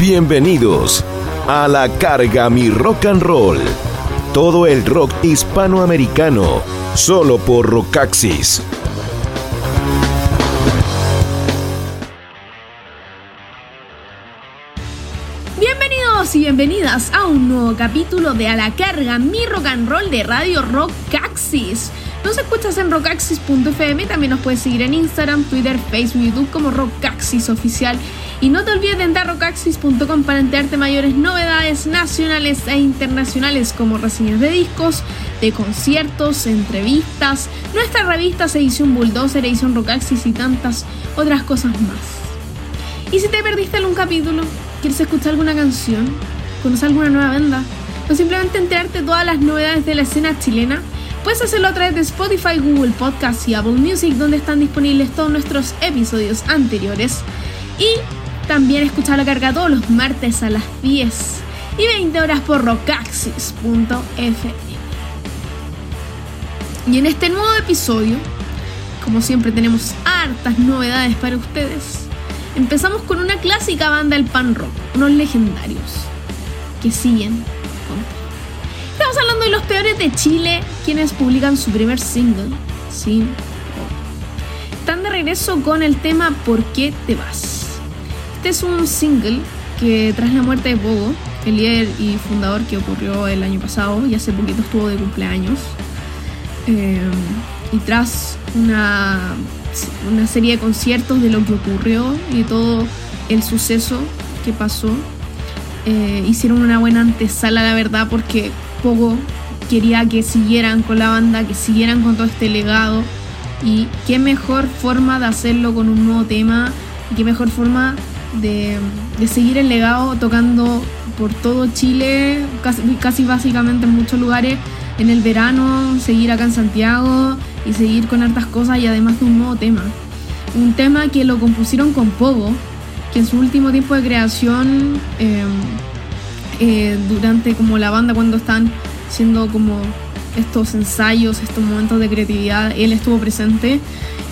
Bienvenidos a la carga mi rock and roll. Todo el rock hispanoamericano, solo por Rockaxis. Bienvenidos y bienvenidas a un nuevo capítulo de A la carga mi rock and roll de Radio Rockaxis. Nos escuchas en rockaxis.fm, también nos puedes seguir en Instagram, Twitter, Facebook, YouTube como Rockaxis Oficial. Y no te olvides de rockaxis.com para enterarte mayores novedades nacionales e internacionales como reseñas de discos, de conciertos, entrevistas, nuestras revistas Edición Bulldozer, Edición Rockaxis y tantas otras cosas más. Y si te perdiste algún capítulo, quieres escuchar alguna canción, conocer alguna nueva banda, o simplemente enterarte todas las novedades de la escena chilena, Puedes hacerlo a través de Spotify, Google Podcast y Apple Music, donde están disponibles todos nuestros episodios anteriores. Y también escuchar la carga todos los martes a las 10 y 20 horas por rocaxis.fm. Y en este nuevo episodio, como siempre tenemos hartas novedades para ustedes, empezamos con una clásica banda del pan rock, unos legendarios, que siguen Estamos hablando de los peores de Chile, quienes publican su primer single, ¿sí? Están de regreso con el tema ¿Por qué te vas? Este es un single que tras la muerte de Bogo, el líder y fundador que ocurrió el año pasado y hace poquito estuvo de cumpleaños, eh, y tras una, una serie de conciertos de lo que ocurrió y todo el suceso que pasó, eh, hicieron una buena antesala, la verdad, porque poco quería que siguieran con la banda, que siguieran con todo este legado. Y qué mejor forma de hacerlo con un nuevo tema, y qué mejor forma de, seguir el legado tocando por todo Chile, casi, casi básicamente en muchos lugares, en el verano, seguir acá en Santiago y seguir con hartas cosas y además de un nuevo tema. Un tema que lo compusieron con Pogo, que en su último tiempo de creación em, eh, durante como la banda cuando están haciendo como estos ensayos, estos momentos de creatividad, él estuvo presente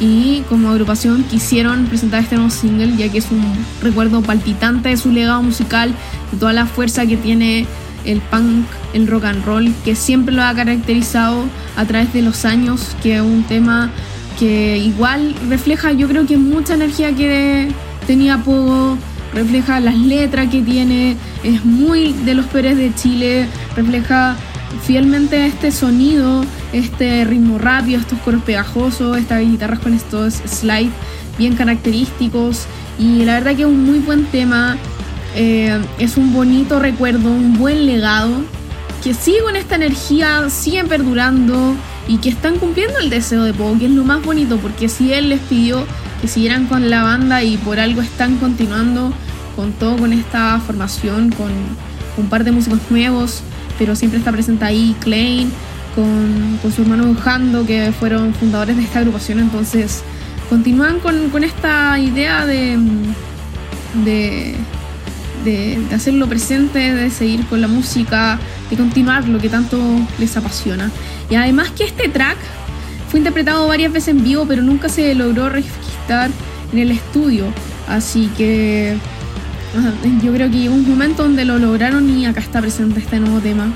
y como agrupación quisieron presentar este nuevo single ya que es un recuerdo palpitante de su legado musical, de toda la fuerza que tiene el punk, el rock and roll, que siempre lo ha caracterizado a través de los años, que es un tema que igual refleja yo creo que mucha energía que tenía Pogo, refleja las letras que tiene, es muy de los Pérez de Chile, refleja fielmente este sonido, este ritmo rápido, estos coros pegajosos, estas guitarras con estos slides bien característicos. Y la verdad que es un muy buen tema, eh, es un bonito recuerdo, un buen legado que sigue con esta energía, siguen perdurando y que están cumpliendo el deseo de Poe, que es lo más bonito porque si él les pidió que siguieran con la banda y por algo están continuando con todo, con esta formación, con un par de músicos nuevos, pero siempre está presente ahí Klein, con, con su hermano Jando, que fueron fundadores de esta agrupación, entonces continúan con, con esta idea de, de, de, de, hacerlo presente, de seguir con la música, de continuar lo que tanto les apasiona. Y además que este track fue interpretado varias veces en vivo, pero nunca se logró registrar en el estudio, así que yo creo que llegó un momento donde lo lograron y acá está presente este nuevo tema,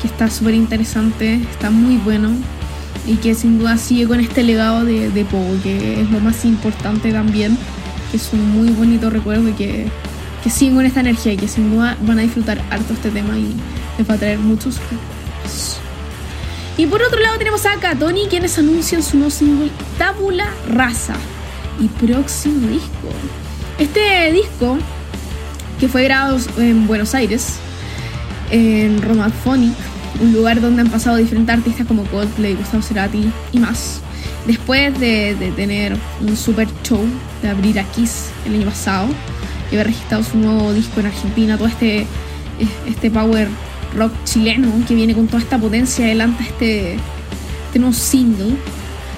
que está súper interesante, está muy bueno y que sin duda sigue con este legado de, de Pogo, que es lo más importante también, que es un muy bonito recuerdo y que, que siguen con esta energía y que sin duda van a disfrutar harto este tema y les va a traer muchos recuerdos. Y por otro lado tenemos a Katoni quienes anuncian su nuevo single Tabula Rasa y próximo disco. Este disco que fue grabado en Buenos Aires, en Romaphonic, un lugar donde han pasado diferentes artistas como Coldplay, Gustavo Cerati y más. Después de, tener un super show, de abrir a Kiss el año pasado y haber registrado su nuevo disco en Argentina, todo este, este power rock chileno que viene con toda esta potencia adelante este, este nuevo single,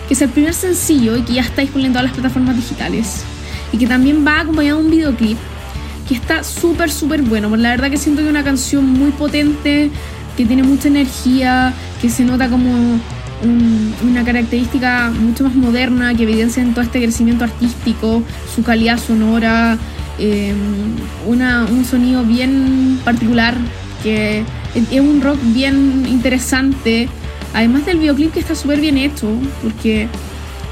que es el primer sencillo y que ya está disponible en todas las plataformas digitales y que también va acompañado de un videoclip que está súper, súper bueno. La verdad que siento que es una canción muy potente, que tiene mucha energía, que se nota como una característica mucho más moderna, que evidencia en todo este crecimiento artístico, su calidad sonora. eh, un sonido bien particular, que es un rock bien interesante, además del videoclip que está súper bien hecho, porque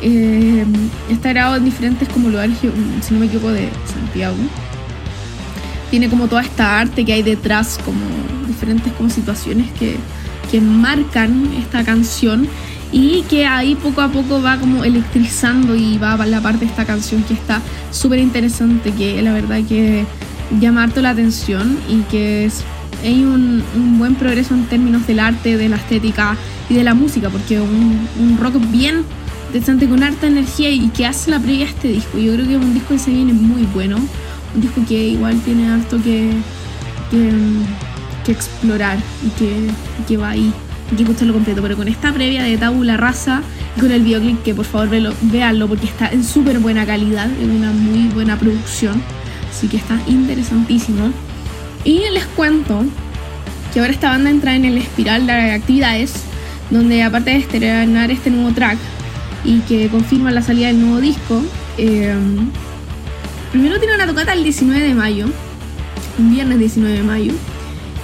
eh, está grabado en diferentes como lugares, si no me equivoco, de Santiago. Tiene como toda esta arte que hay detrás, como diferentes como situaciones que, que marcan esta canción y que ahí poco a poco va como electrizando y va a la parte de esta canción que está súper interesante, que la verdad que llama harto la atención y que es, hay un, buen progreso en términos del arte, de la estética y de la música, porque un, un rock bien interesante con harta energía y que hace la previa a este disco. Yo creo que es un disco que se viene muy bueno, disco que igual tiene harto que, que, explorar y que, que va ahí. Hay que escucharlo completo, pero con esta previa de Tabula Rasa y con el videoclip, que por favor véanlo porque está en súper buena calidad, en una muy buena producción, así que está interesantísimo. Y les cuento que ahora esta banda entra en el espiral de actividades, donde aparte de estrenar este nuevo track y que confirma la salida del nuevo disco, eh, primero tiene una tocata el 19 de mayo, un viernes 19 de mayo,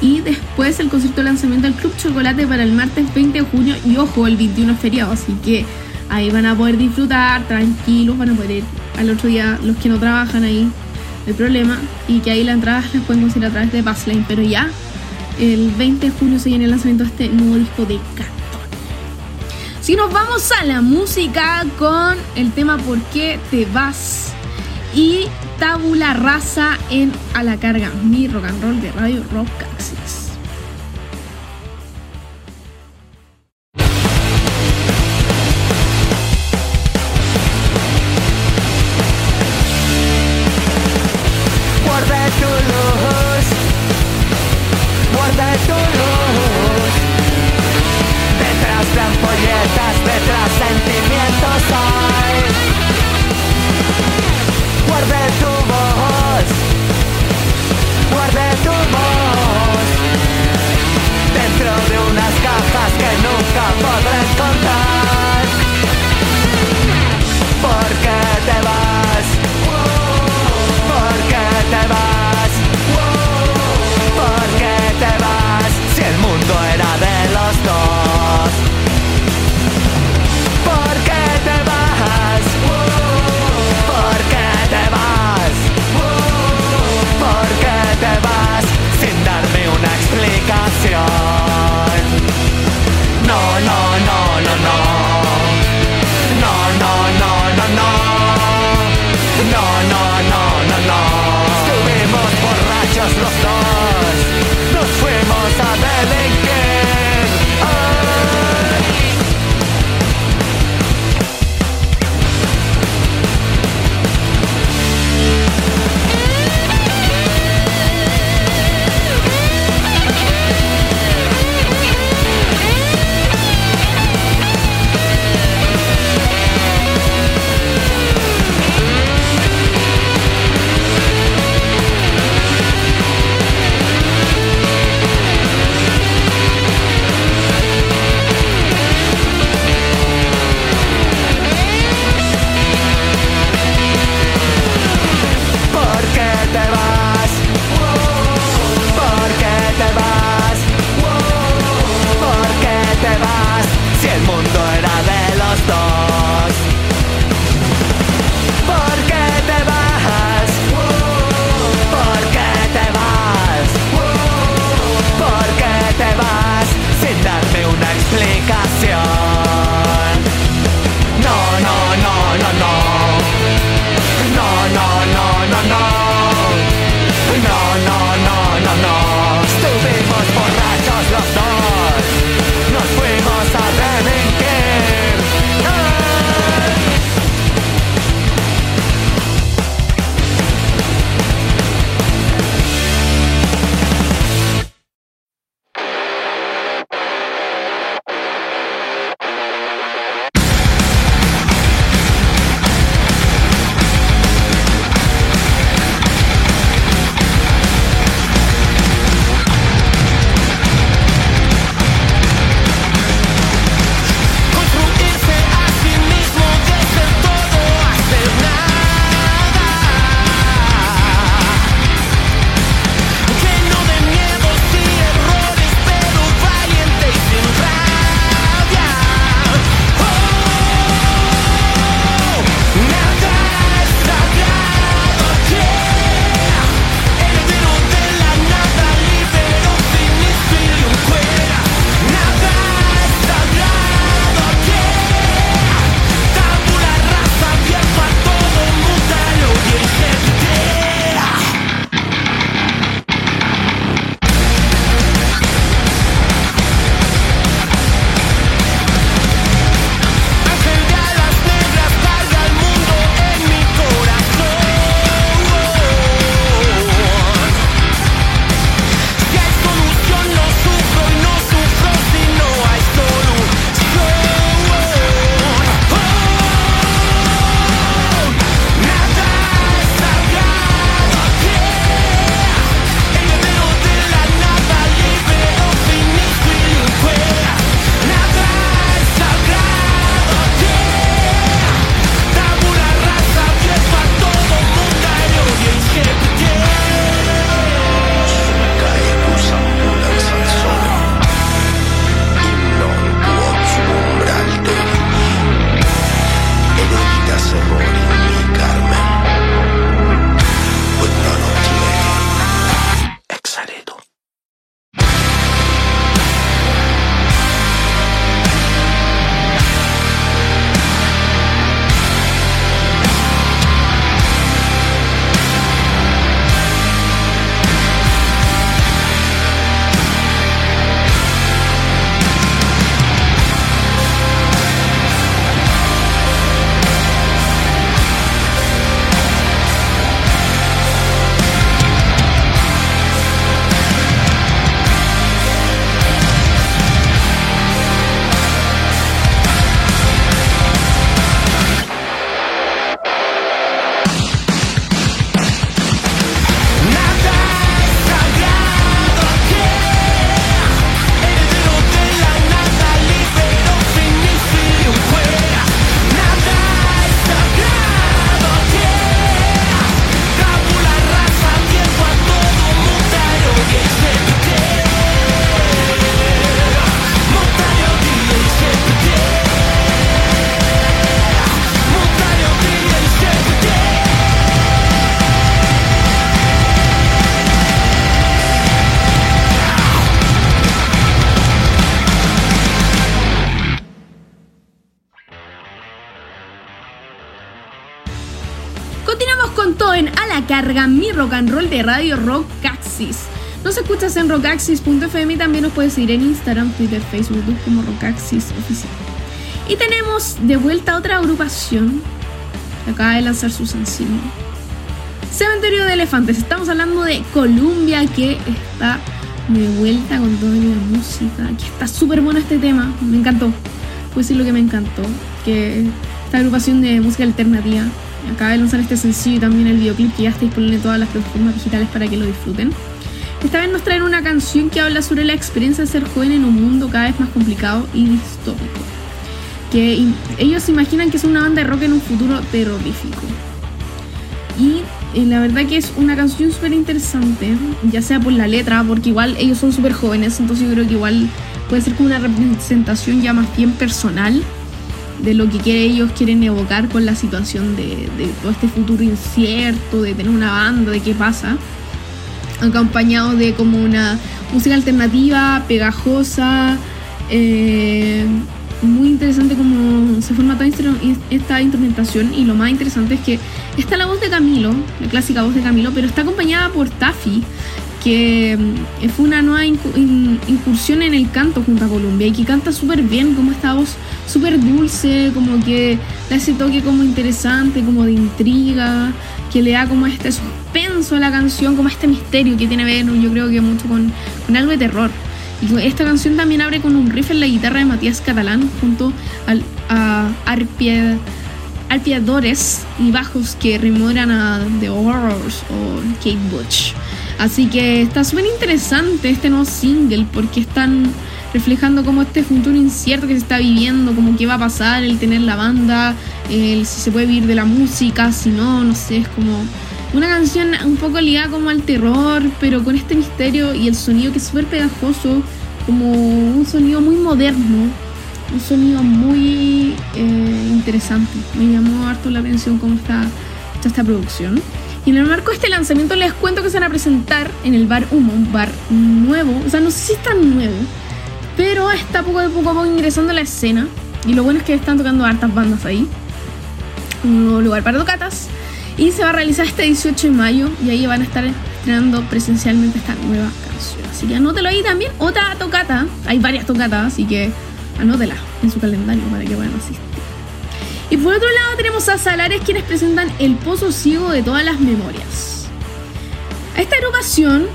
y después el concierto de lanzamiento del Club Chocolate para el martes 20 de junio y ojo, el 21 es feriado, así que ahí van a poder disfrutar tranquilos, van a poder ir al otro día los que no trabajan ahí, el problema, y que ahí las entradas las pueden conseguir a través de Passlane, pero ya el 20 de junio se viene el lanzamiento de este nuevo disco de Cartón. Si nos vamos a la música con el tema ¿Por qué te vas? Y Tabula Rasa en A la Carga, mi rock and roll de Radio Rock La Carga, mi rock and roll de Radio Rockaxis. Nos escuchas en rockaxis.fm y también nos puedes seguir en Instagram, Twitter, Facebook, como Rockaxis Oficial. Y tenemos de vuelta otra agrupación que acaba de lanzar su sencillo. Cementerio de Elefantes. Estamos hablando de Columbia que está de vuelta con toda la música. Que está súper bueno este tema. Me encantó. Puedo decir lo que me encantó. Que esta agrupación de música alternativa acaba de lanzar este sencillo y también el videoclip que ya está disponible en todas las plataformas digitales para que lo disfruten. Esta vez nos traen una canción que habla sobre la experiencia de ser joven en un mundo cada vez más complicado y distópico. Que ellos imaginan que es una banda de rock en un futuro terrorífico. Y eh, la verdad que es una canción súper interesante, ya sea por la letra, porque igual ellos son súper jóvenes, entonces yo creo que igual puede ser como una representación ya más bien personal de lo que ellos quieren evocar con la situación de, de todo este futuro incierto, de tener una banda, de qué pasa. Acompañado de como una música alternativa, pegajosa, eh, muy interesante como se forma toda esta instrumentación. Y lo más interesante es que está la voz de Camilo, la clásica voz de Camilo, pero está acompañada por Taffy, que mm, fue una nueva incursión en el canto junto a Columbia y que canta súper bien, como esta voz súper dulce, como que le hace toque como interesante, como de intriga, que le da como este suspenso a la canción, como este misterio que tiene ver, yo creo que mucho con, algo de terror. Y esta canción también abre con un riff en la guitarra de Matías Catalán junto al, a arpiadores y bajos que rememoran a The Horrors o Kate Butch. Así que está súper interesante este nuevo single porque están reflejando como este futuro incierto que se está viviendo, como qué va a pasar, el tener la banda, el si se puede vivir de la música, si no, no sé, es como una canción un poco ligada como al terror, pero con este misterio y el sonido que es súper pegajoso, como un sonido muy moderno, un sonido muy eh, interesante. Me llamó harto la atención cómo está, está esta producción. Y en el marco de este lanzamiento les cuento que se van a presentar en el bar Humo, un bar nuevo, o sea, no sé si es tan nuevo, pero está poco a poco ingresando a la escena. Y lo bueno es que están tocando hartas bandas ahí. Un nuevo lugar para tocatas. Y se va a realizar este 18 de mayo. Y ahí van a estar estrenando presencialmente esta nueva canción. Así que anótelo ahí también. Otra tocata. Hay varias tocatas, así que anótela en su calendario para que puedan asistir. Y por otro lado tenemos a Salares quienes presentan El Pozo Ciego de todas las memorias. Esta agrupación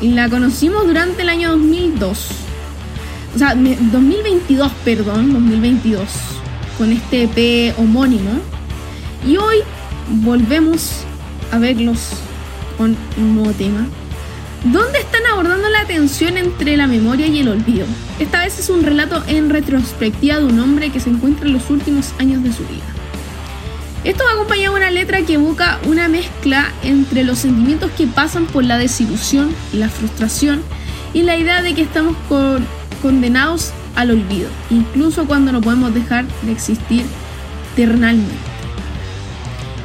la conocimos durante el año 2002 o sea, 2022, perdón, 2022, con este EP homónimo. Y hoy volvemos a verlos con un nuevo tema, donde están abordando la tensión entre la memoria y el olvido. Esta vez es un relato en retrospectiva de un hombre que se encuentra en los últimos años de su vida. Esto va acompañado de una letra que evoca una mezcla entre los sentimientos que pasan por la desilusión la frustración y la idea de que estamos con condenados al olvido, incluso cuando no podemos dejar de existir terrenalmente.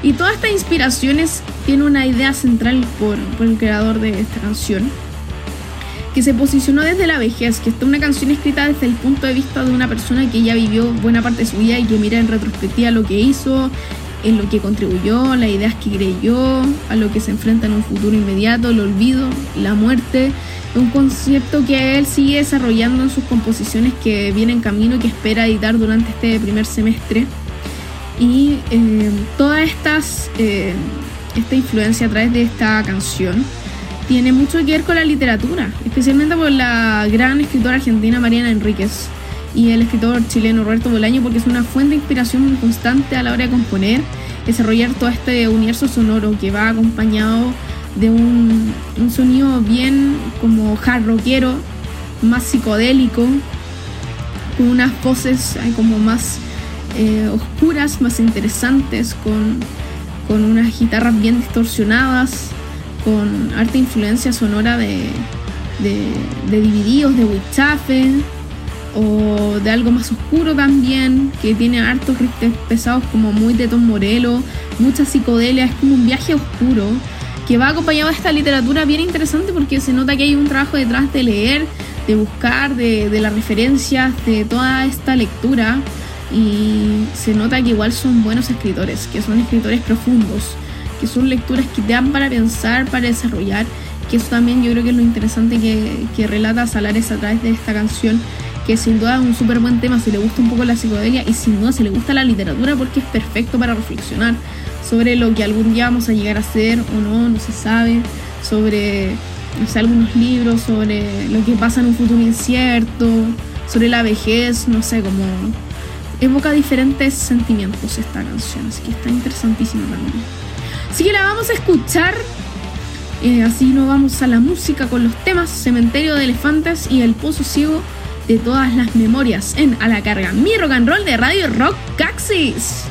Y toda esta inspiraciones tiene una idea central por, por, el creador de esta canción, que se posicionó desde la vejez, que está una canción escrita desde el punto de vista de una persona que ya vivió buena parte de su vida y que mira en retrospectiva lo que hizo, en lo que contribuyó, las ideas que creyó, a lo que se enfrenta en un futuro inmediato, el olvido, la muerte un concepto que él sigue desarrollando en sus composiciones que viene en camino y que espera editar durante este primer semestre. Y eh, toda estas, eh, esta influencia a través de esta canción tiene mucho que ver con la literatura, especialmente por la gran escritora argentina Mariana Enríquez y el escritor chileno Roberto Bolaño, porque es una fuente de inspiración constante a la hora de componer, desarrollar todo este universo sonoro que va acompañado de un, sonido bien como hard rockero, más psicodélico, con unas voces como más eh, oscuras, más interesantes, con, con, unas guitarras bien distorsionadas, con harta influencia sonora de, de, de divididos, de Wichafe, o de algo más oscuro también, que tiene hartos riffs pesados como muy de Tom Morello, mucha psicodelia, es como un viaje oscuro que va acompañado de esta literatura bien interesante porque se nota que hay un trabajo detrás de leer, de buscar, de, las referencias, de toda esta lectura y se nota que igual son buenos escritores, que son escritores profundos, que son lecturas que te dan para pensar, para desarrollar, que eso también yo creo que es lo interesante que, relata Salares a través de esta canción, que sin duda es un súper buen tema si le gusta un poco la psicodelia y sin duda si le gusta la literatura porque es perfecto para reflexionar sobre lo que algún día vamos a llegar a ser o no, no se sabe, sobre no sé, algunos libros, sobre lo que pasa en un futuro incierto, sobre la vejez, no sé, como evoca diferentes sentimientos esta canción, así que está interesantísima también. Así que la vamos a escuchar, eh, así nos vamos a la música con los temas Cementerio de Elefantes y El Pozo Ciego de todas las memorias en A la Carga, mi rock and roll de Radio Rock Caxis.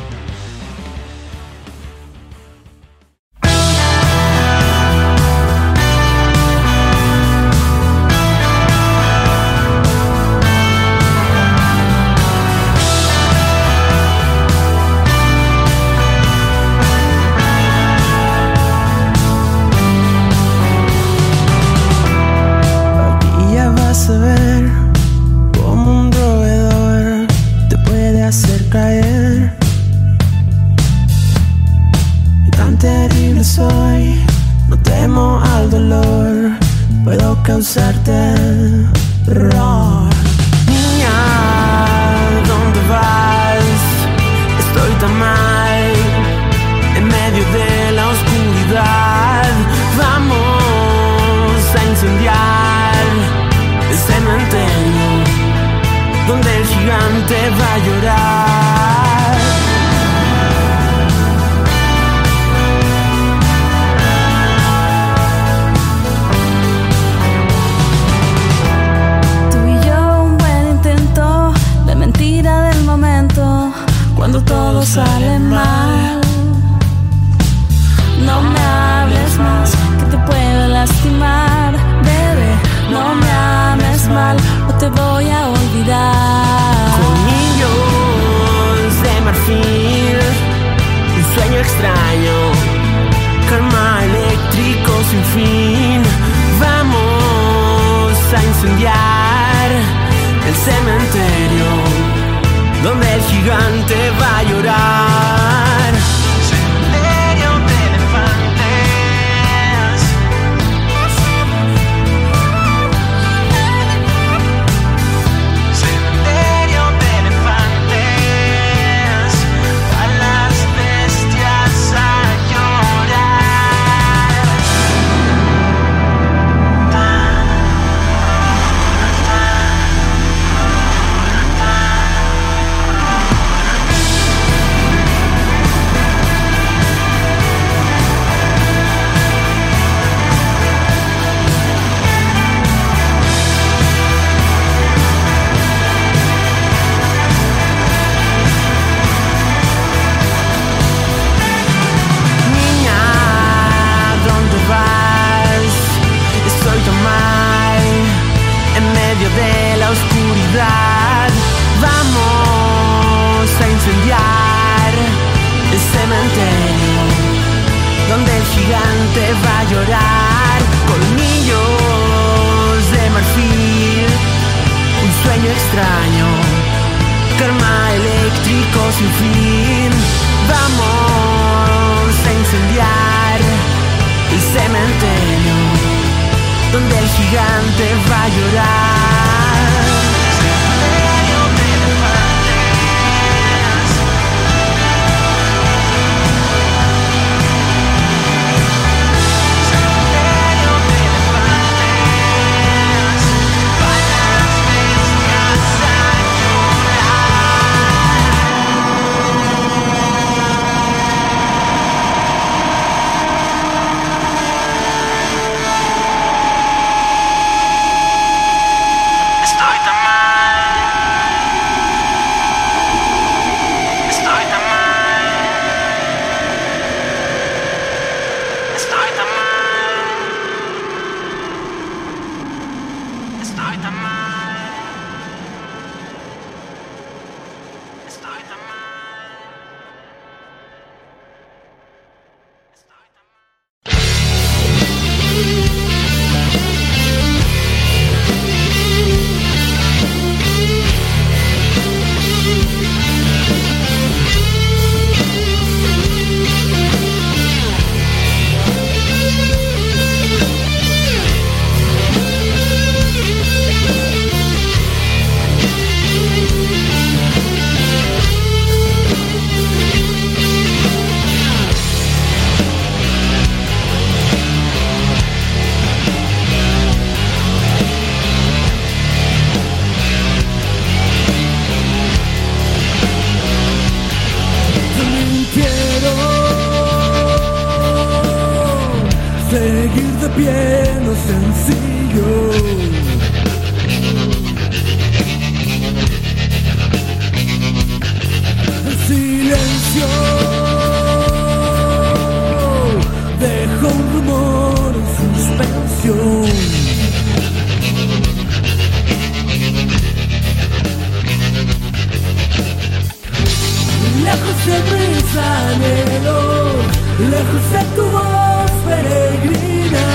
Mis anhelos, lejos de tu voz peregrina.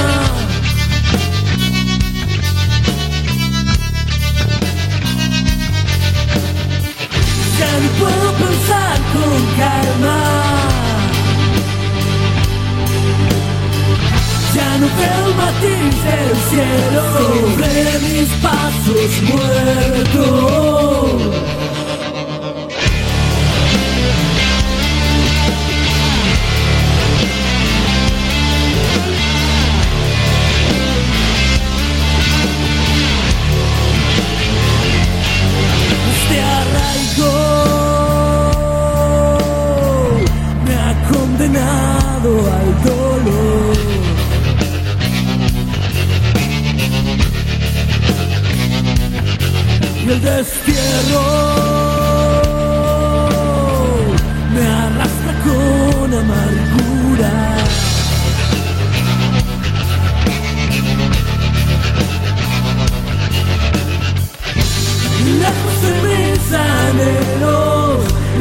Ya no puedo pensar con calma. Ya no veo el matiz del cielo sobre mis pasos muertos. Me ha condenado al dolor. Y el destierro me arrastra con amargura.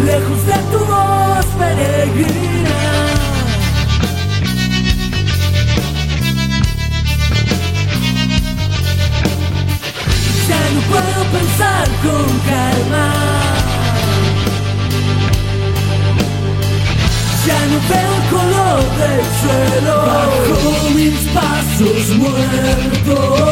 Lejos de tu voz peregrina. Ya no puedo pensar con calma. Ya no veo el color del suelo bajo mis pasos muertos.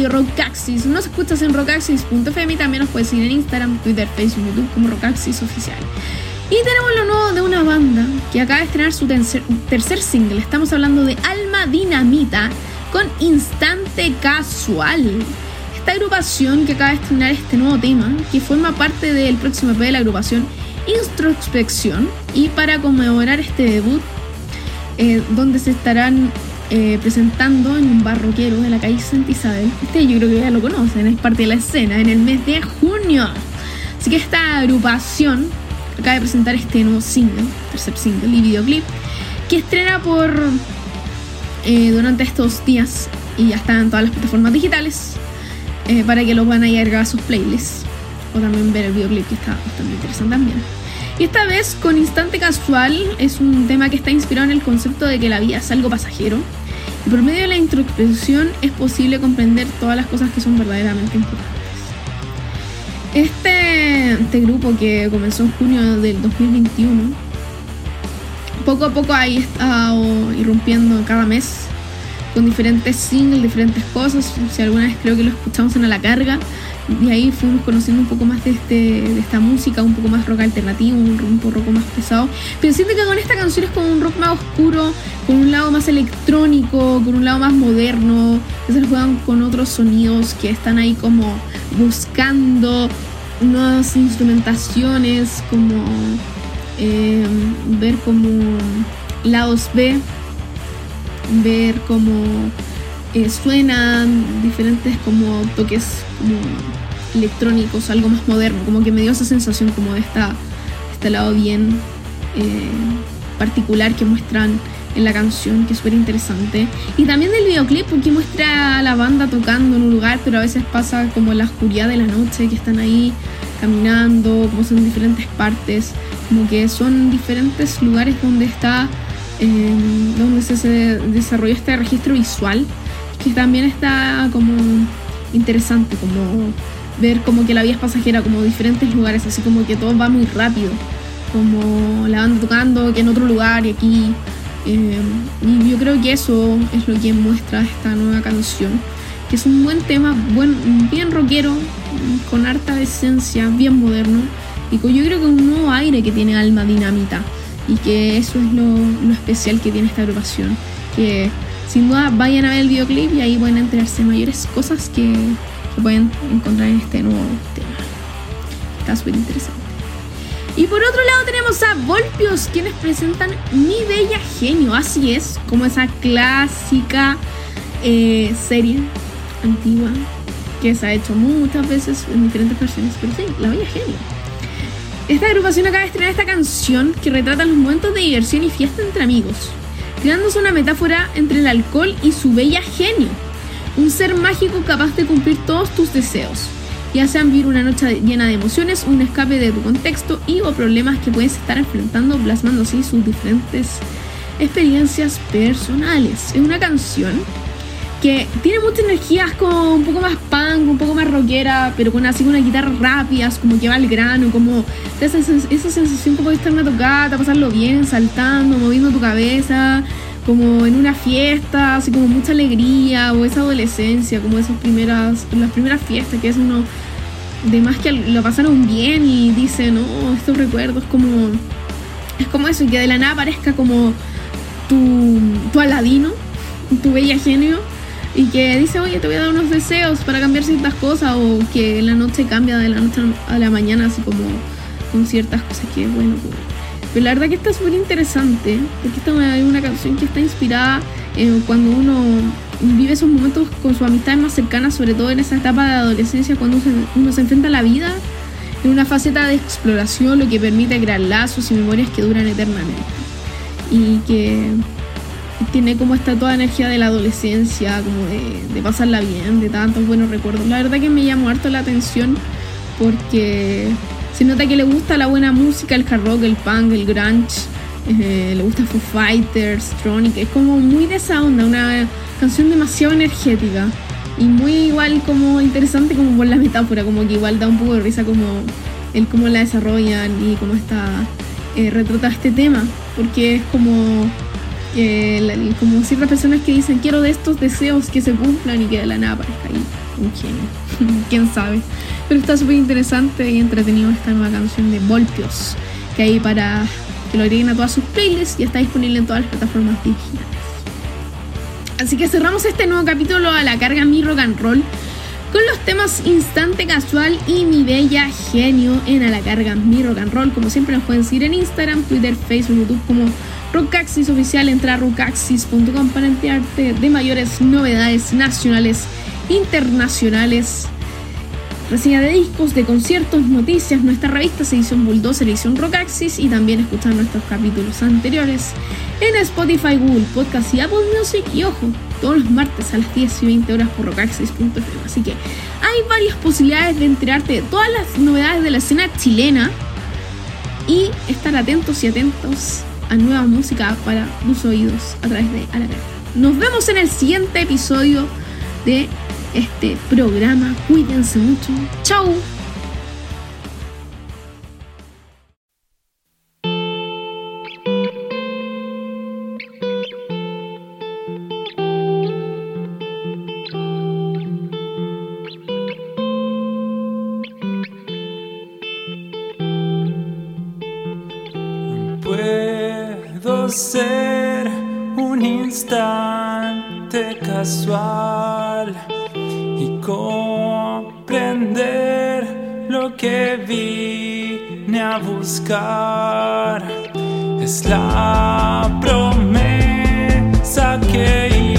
Radio Rockaxis. Nos escuchas en rockaxis.fm y también nos puedes seguir en Instagram, Twitter, Facebook, YouTube como Rockaxis Oficial. Y tenemos lo nuevo de una banda que acaba de estrenar su tercer, single. Estamos hablando de Alma Dinamita con Instante Casual. Esta agrupación que acaba de estrenar este nuevo tema, que forma parte del próximo EP de la agrupación Introspección. Y para conmemorar este debut, eh, donde se estarán eh, presentando en un barroquero de la calle Santa Isabel. Este yo creo que ya lo conocen, es parte de la escena, en el mes de junio. Así que esta agrupación acaba de presentar este nuevo single, tercer single y videoclip, que estrena por eh, durante estos días y ya está en todas las plataformas digitales eh, para que lo puedan agregar a sus playlists o también ver el videoclip que está bastante interesante también. Y esta vez con Instante Casual es un tema que está inspirado en el concepto de que la vida es algo pasajero por medio de la introspección es posible comprender todas las cosas que son verdaderamente importantes. Este, este grupo que comenzó en junio del 2021 poco a poco ahí está irrumpiendo cada mes con diferentes singles, diferentes cosas. Si alguna vez creo que lo escuchamos en A la carga, y ahí fuimos conociendo un poco más de, este, de esta música, un poco más rock alternativo, un, poco rock más pesado. Pero siento que con esta canción es como un rock más oscuro, con un lado más electrónico, con un lado más moderno, se juegan con otros sonidos que están ahí como buscando nuevas instrumentaciones, como eh, ver como lados B, ver cómo eh, suenan diferentes como toques como electrónicos, algo más moderno, como que me dio esa sensación como de esta, este lado bien eh, particular que muestran en la canción, que es súper interesante. Y también del videoclip, porque muestra a la banda tocando en un lugar, pero a veces pasa como la oscuridad de la noche, que están ahí caminando, como son diferentes partes, como que son diferentes lugares donde está, eh, donde se desarrolla este registro visual, que también está como interesante, como ver como que la vida es pasajera, como diferentes lugares, así como que todo va muy rápido, como la banda tocando que en otro lugar y aquí. Eh, y yo creo que eso es lo que muestra esta nueva canción, que es un buen tema, buen, bien rockero, con harta esencia, bien moderno, y con, yo creo que un nuevo aire que tiene Alma Dinamita, y que eso es lo, lo especial que tiene esta agrupación, que sin duda vayan a ver el videoclip y ahí pueden enterarse mayores cosas que, pueden encontrar en este nuevo tema. Está súper interesante. Y por otro lado tenemos a Volpios, quienes presentan Mi Bella Genio. Así es, como esa clásica eh, serie antigua que se ha hecho muchas veces en diferentes versiones. Pero sí, La Bella Genio. Esta agrupación acaba de estrenar esta canción que retrata los momentos de diversión y fiesta entre amigos creándose una metáfora entre el alcohol y su bella genio, un ser mágico capaz de cumplir todos tus deseos, ya sean vivir una noche llena de emociones, un escape de tu contexto y o problemas que puedes estar enfrentando plasmando así sus diferentes experiencias personales. Es una canción que tiene mucha energía, es como un poco más punk, un poco más rockera, pero con así con una guitarra rápidas, como que va al grano, como esa, esa sensación como de estar en una tocata, pasarlo bien, saltando, moviendo tu cabeza, como en una fiesta, así como mucha alegría, o esa adolescencia, como esas primeras, las primeras fiestas que es uno de más que lo pasaron bien y dice, no, estos recuerdos como, es como eso, y que de la nada parezca como tu, tu aladino, tu bella genio y que dice, oye, te voy a dar unos deseos para cambiar ciertas cosas o que la noche cambia de la noche a la mañana, así como con ciertas cosas que, bueno, pues. Pero la verdad que está súper interesante, porque esta es una canción que está inspirada en cuando uno vive esos momentos con sus amistades más cercanas, sobre todo en esa etapa de adolescencia, cuando uno se enfrenta a la vida en una faceta de exploración, lo que permite crear lazos y memorias que duran eternamente. Y que tiene como esta toda energía de la adolescencia, como de, pasarla bien, de tantos buenos recuerdos. La verdad que me llamó harto la atención porque se nota que le gusta la buena música, el hard rock, el punk, el grunge, eh, le gusta Foo Fighters, Tronic, es como muy de esa onda, una canción demasiado energética y muy igual como interesante como por la metáfora, como que igual da un poco de risa como el cómo la desarrollan y cómo está eh, este tema, porque es como que como ciertas personas que dicen quiero de estos deseos que se cumplan y que de la nada aparezca ahí un genio, quién sabe. Pero está súper interesante y entretenido esta nueva canción de Volpios, que hay para que lo agreguen a todas sus playlists y está disponible en todas las plataformas digitales. Así que cerramos este nuevo capítulo a la carga Mi Rock and Roll con los temas Instante Casual y Mi Bella Genio en A la Carga Mi Rock and Roll. Como siempre nos pueden seguir en Instagram, Twitter, Facebook, YouTube como Rocaxis oficial, entra a rocaxis.com para enterarte de mayores novedades nacionales, internacionales, reseña de discos, de conciertos, noticias, nuestra revista edición Bulldozer, edición Rocaxis y también escuchar nuestros capítulos anteriores en Spotify, Google Podcast y Apple Music. Y ojo, todos los martes a las 10 y 20 horas por rocaxis.fm. Así que hay varias posibilidades de enterarte de todas las novedades de la escena chilena y estar atentos y atentos a nueva música para tus oídos a través de A la Nos vemos en el siguiente episodio de este programa. Cuídense mucho. ¡Chao! ser un instante casual comprender lo que vine a buscar. Es la promesa que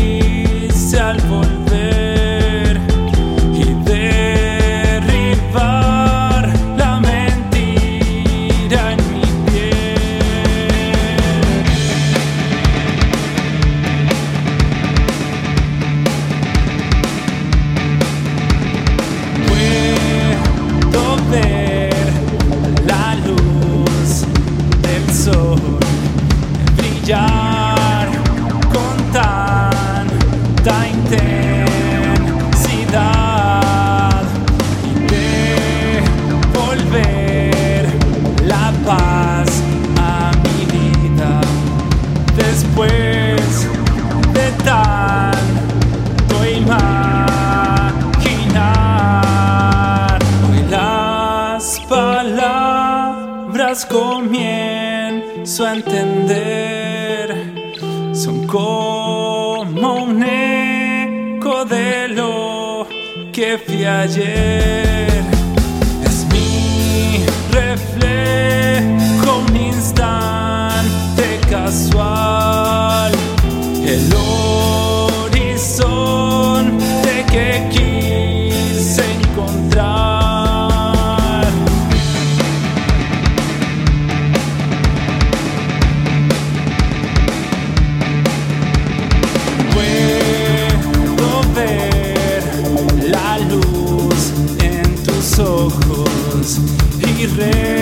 que fui ayer. Es mi reflejo, un instante casual. everything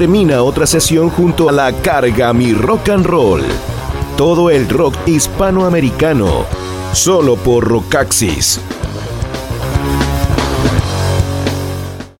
termina otra sesión junto a la carga Mi Rock and Roll. Todo el rock hispanoamericano, solo por Rockaxis